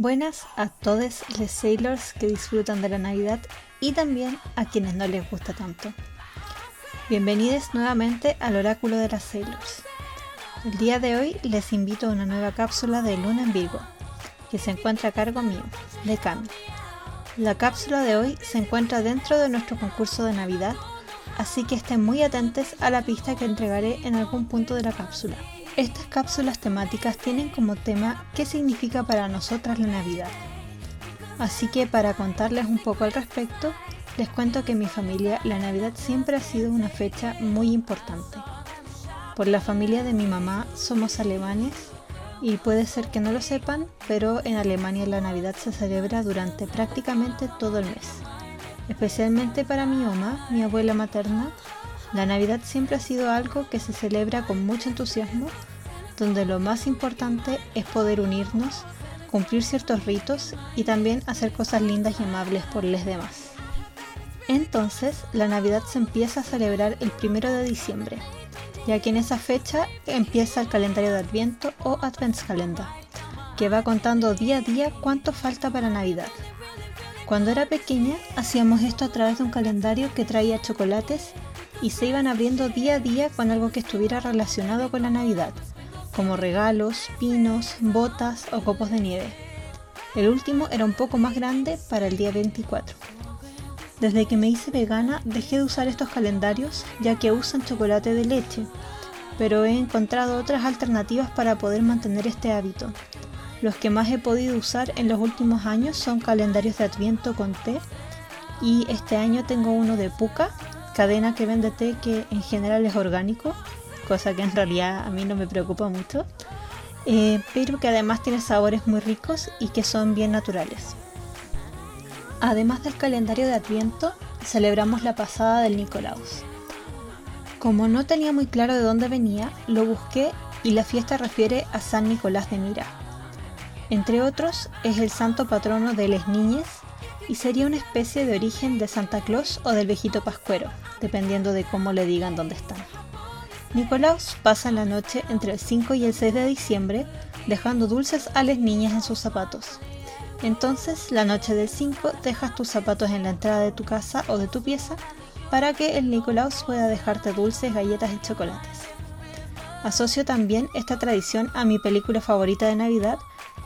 Buenas a todos los sailors que disfrutan de la Navidad y también a quienes no les gusta tanto. Bienvenidos nuevamente al Oráculo de las Sailors. El día de hoy les invito a una nueva cápsula de Luna en Virgo, que se encuentra a cargo mío, de Cami. La cápsula de hoy se encuentra dentro de nuestro concurso de Navidad, así que estén muy atentos a la pista que entregaré en algún punto de la cápsula. Estas cápsulas temáticas tienen como tema qué significa para nosotras la Navidad. Así que para contarles un poco al respecto, les cuento que en mi familia la Navidad siempre ha sido una fecha muy importante. Por la familia de mi mamá somos alemanes y puede ser que no lo sepan, pero en Alemania la Navidad se celebra durante prácticamente todo el mes. Especialmente para mi mamá, mi abuela materna, la Navidad siempre ha sido algo que se celebra con mucho entusiasmo, donde lo más importante es poder unirnos, cumplir ciertos ritos y también hacer cosas lindas y amables por los demás. Entonces, la Navidad se empieza a celebrar el primero de diciembre, ya que en esa fecha empieza el calendario de Adviento o Adventskalender, que va contando día a día cuánto falta para Navidad. Cuando era pequeña, hacíamos esto a través de un calendario que traía chocolates y se iban abriendo día a día con algo que estuviera relacionado con la Navidad, como regalos, pinos, botas o copos de nieve. El último era un poco más grande para el día 24. Desde que me hice vegana dejé de usar estos calendarios ya que usan chocolate de leche, pero he encontrado otras alternativas para poder mantener este hábito. Los que más he podido usar en los últimos años son calendarios de adviento con té y este año tengo uno de puca cadena que vende té que en general es orgánico, cosa que en realidad a mí no me preocupa mucho, eh, pero que además tiene sabores muy ricos y que son bien naturales. Además del calendario de Adviento, celebramos la pasada del Nicolaus. Como no tenía muy claro de dónde venía, lo busqué y la fiesta refiere a San Nicolás de Mira. Entre otros, es el santo patrono de las niñas y sería una especie de origen de Santa Claus o del viejito pascuero, dependiendo de cómo le digan dónde están. Nicolaus pasa la noche entre el 5 y el 6 de diciembre dejando dulces a las niñas en sus zapatos. Entonces, la noche del 5 dejas tus zapatos en la entrada de tu casa o de tu pieza para que el Nicolaus pueda dejarte dulces, galletas y chocolates. Asocio también esta tradición a mi película favorita de Navidad,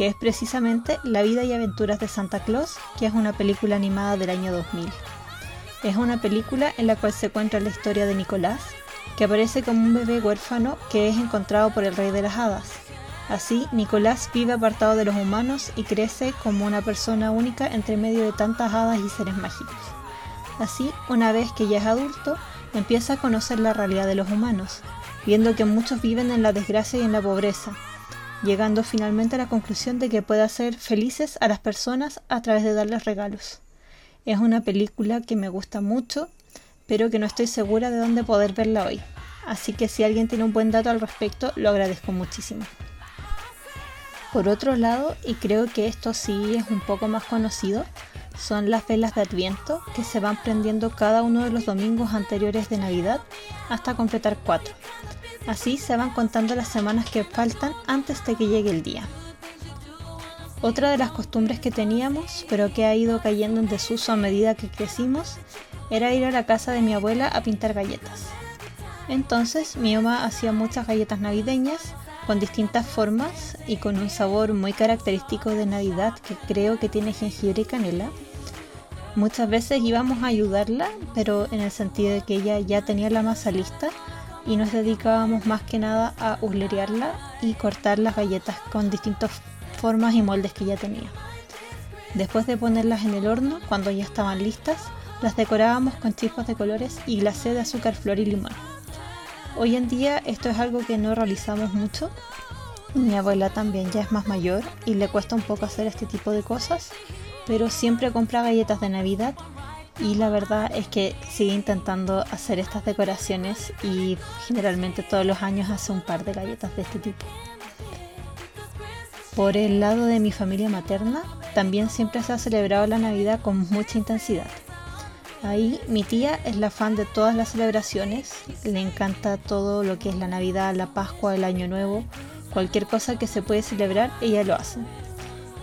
que es precisamente La vida y aventuras de Santa Claus, que es una película animada del año 2000. Es una película en la cual se cuenta la historia de Nicolás, que aparece como un bebé huérfano que es encontrado por el rey de las hadas. Así, Nicolás vive apartado de los humanos y crece como una persona única entre medio de tantas hadas y seres mágicos. Así, una vez que ya es adulto, empieza a conocer la realidad de los humanos, viendo que muchos viven en la desgracia y en la pobreza, llegando finalmente a la conclusión de que puede hacer felices a las personas a través de darles regalos. Es una película que me gusta mucho, pero que no estoy segura de dónde poder verla hoy. Así que si alguien tiene un buen dato al respecto, lo agradezco muchísimo. Por otro lado, y creo que esto sí es un poco más conocido, son las velas de Adviento que se van prendiendo cada uno de los domingos anteriores de Navidad hasta completar cuatro. Así se van contando las semanas que faltan antes de que llegue el día. Otra de las costumbres que teníamos, pero que ha ido cayendo en desuso a medida que crecimos, era ir a la casa de mi abuela a pintar galletas. Entonces mi mamá hacía muchas galletas navideñas con distintas formas y con un sabor muy característico de Navidad que creo que tiene jengibre y canela. Muchas veces íbamos a ayudarla, pero en el sentido de que ella ya tenía la masa lista y nos dedicábamos más que nada a huslerearla y cortar las galletas con distintas formas y moldes que ya tenía. Después de ponerlas en el horno, cuando ya estaban listas, las decorábamos con chispas de colores y glacé de azúcar, flor y limón. Hoy en día esto es algo que no realizamos mucho. Mi abuela también ya es más mayor y le cuesta un poco hacer este tipo de cosas, pero siempre compra galletas de Navidad y la verdad es que sigue intentando hacer estas decoraciones y generalmente todos los años hace un par de galletas de este tipo. Por el lado de mi familia materna, también siempre se ha celebrado la Navidad con mucha intensidad. Ahí mi tía es la fan de todas las celebraciones, le encanta todo lo que es la Navidad, la Pascua, el Año Nuevo, cualquier cosa que se puede celebrar, ella lo hace.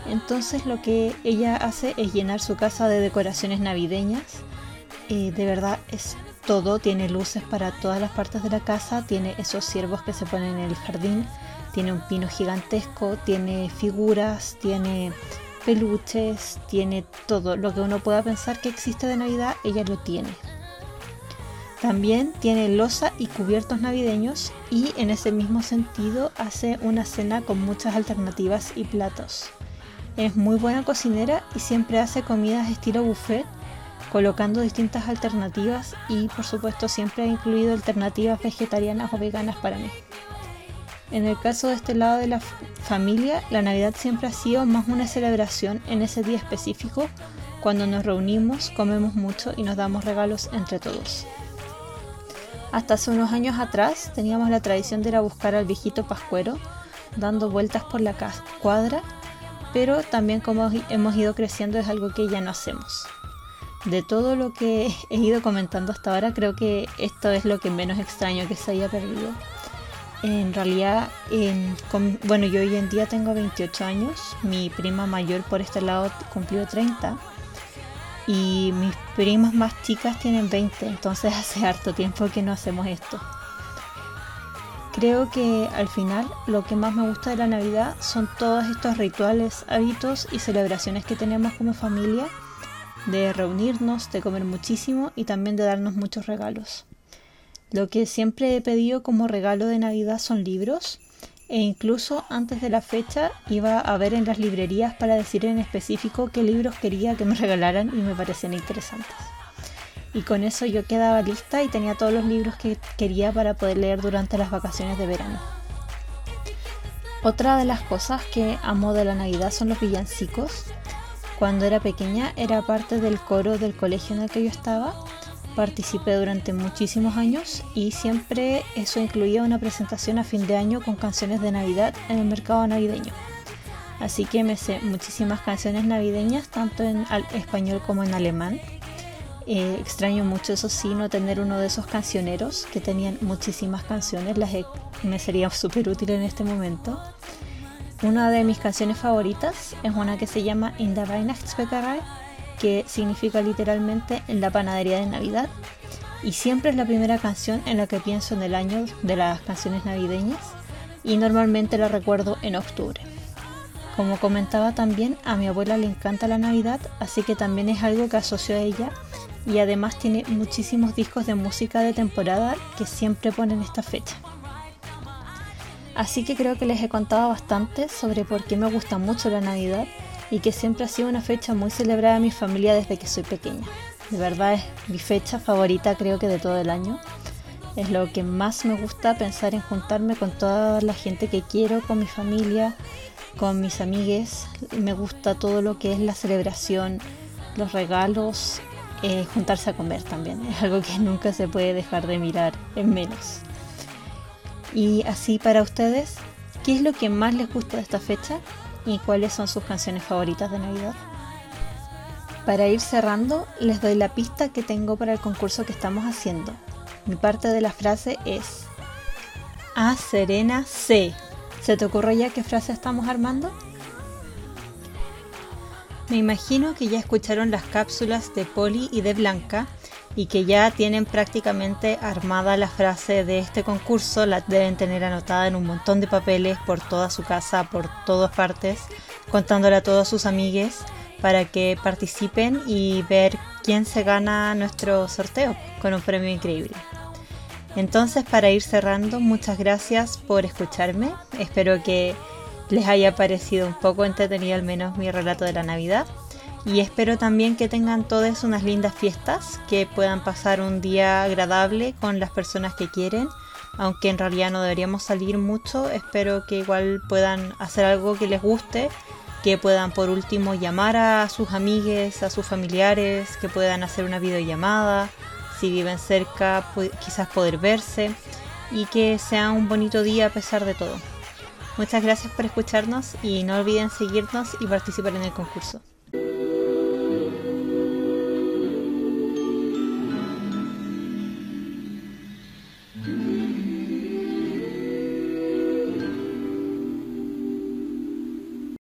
Entonces lo que ella hace es llenar su casa de decoraciones navideñas. Eh, de verdad es todo, tiene luces para todas las partes de la casa, tiene esos ciervos que se ponen en el jardín, tiene un pino gigantesco, tiene figuras, tiene peluches, tiene todo. Lo que uno pueda pensar que existe de Navidad, ella lo tiene. También tiene losa y cubiertos navideños y en ese mismo sentido hace una cena con muchas alternativas y platos. Es muy buena cocinera y siempre hace comidas estilo buffet, colocando distintas alternativas y por supuesto siempre ha incluido alternativas vegetarianas o veganas para mí. En el caso de este lado de la familia, la Navidad siempre ha sido más una celebración en ese día específico, cuando nos reunimos, comemos mucho y nos damos regalos entre todos. Hasta hace unos años atrás teníamos la tradición de ir a buscar al viejito pascuero, dando vueltas por la cuadra, pero también como hemos ido creciendo es algo que ya no hacemos. De todo lo que he ido comentando hasta ahora, creo que esto es lo que menos extraño que se haya perdido. En realidad, bueno, yo hoy en día tengo 28 años, mi prima mayor por este lado cumplió 30 y mis primas más chicas tienen 20, entonces hace harto tiempo que no hacemos esto. Creo que al final lo que más me gusta de la Navidad son todos estos rituales, hábitos y celebraciones que tenemos como familia, de reunirnos, de comer muchísimo y también de darnos muchos regalos. Lo que siempre he pedido como regalo de Navidad son libros e incluso antes de la fecha iba a ver en las librerías para decir en específico qué libros quería que me regalaran y me parecían interesantes. Y con eso yo quedaba lista y tenía todos los libros que quería para poder leer durante las vacaciones de verano. Otra de las cosas que amo de la Navidad son los villancicos. Cuando era pequeña era parte del coro del colegio en el que yo estaba Participé durante muchísimos años y siempre eso incluía una presentación a fin de año con canciones de Navidad en el mercado navideño. Así que me sé muchísimas canciones navideñas, tanto en español como en alemán. Eh, extraño mucho, eso sí, no tener uno de esos cancioneros que tenían muchísimas canciones, las me sería súper útil en este momento. Una de mis canciones favoritas es una que se llama In der Weihnachtsbäckerei que significa literalmente en la panadería de Navidad. Y siempre es la primera canción en la que pienso en el año de las canciones navideñas y normalmente la recuerdo en octubre. Como comentaba también, a mi abuela le encanta la Navidad, así que también es algo que asocio a ella y además tiene muchísimos discos de música de temporada que siempre ponen esta fecha. Así que creo que les he contado bastante sobre por qué me gusta mucho la Navidad y que siempre ha sido una fecha muy celebrada en mi familia desde que soy pequeña. De verdad es mi fecha favorita creo que de todo el año. Es lo que más me gusta pensar en juntarme con toda la gente que quiero, con mi familia, con mis amigues. Me gusta todo lo que es la celebración, los regalos, eh, juntarse a comer también. Es algo que nunca se puede dejar de mirar en menos. Y así para ustedes, ¿qué es lo que más les gusta de esta fecha? y cuáles son sus canciones favoritas de Navidad. Para ir cerrando, les doy la pista que tengo para el concurso que estamos haciendo. Mi parte de la frase es A Serena C. ¿Se te ocurre ya qué frase estamos armando? Me imagino que ya escucharon las cápsulas de Poli y de Blanca y que ya tienen prácticamente armada la frase de este concurso, la deben tener anotada en un montón de papeles por toda su casa, por todas partes, contándola a todos sus amigues para que participen y ver quién se gana nuestro sorteo con un premio increíble. Entonces, para ir cerrando, muchas gracias por escucharme. Espero que les haya parecido un poco entretenido al menos mi relato de la Navidad. Y espero también que tengan todas unas lindas fiestas, que puedan pasar un día agradable con las personas que quieren. Aunque en realidad no deberíamos salir mucho, espero que igual puedan hacer algo que les guste, que puedan por último llamar a sus amigues, a sus familiares, que puedan hacer una videollamada, si viven cerca, quizás poder verse y que sea un bonito día a pesar de todo. Muchas gracias por escucharnos y no olviden seguirnos y participar en el concurso.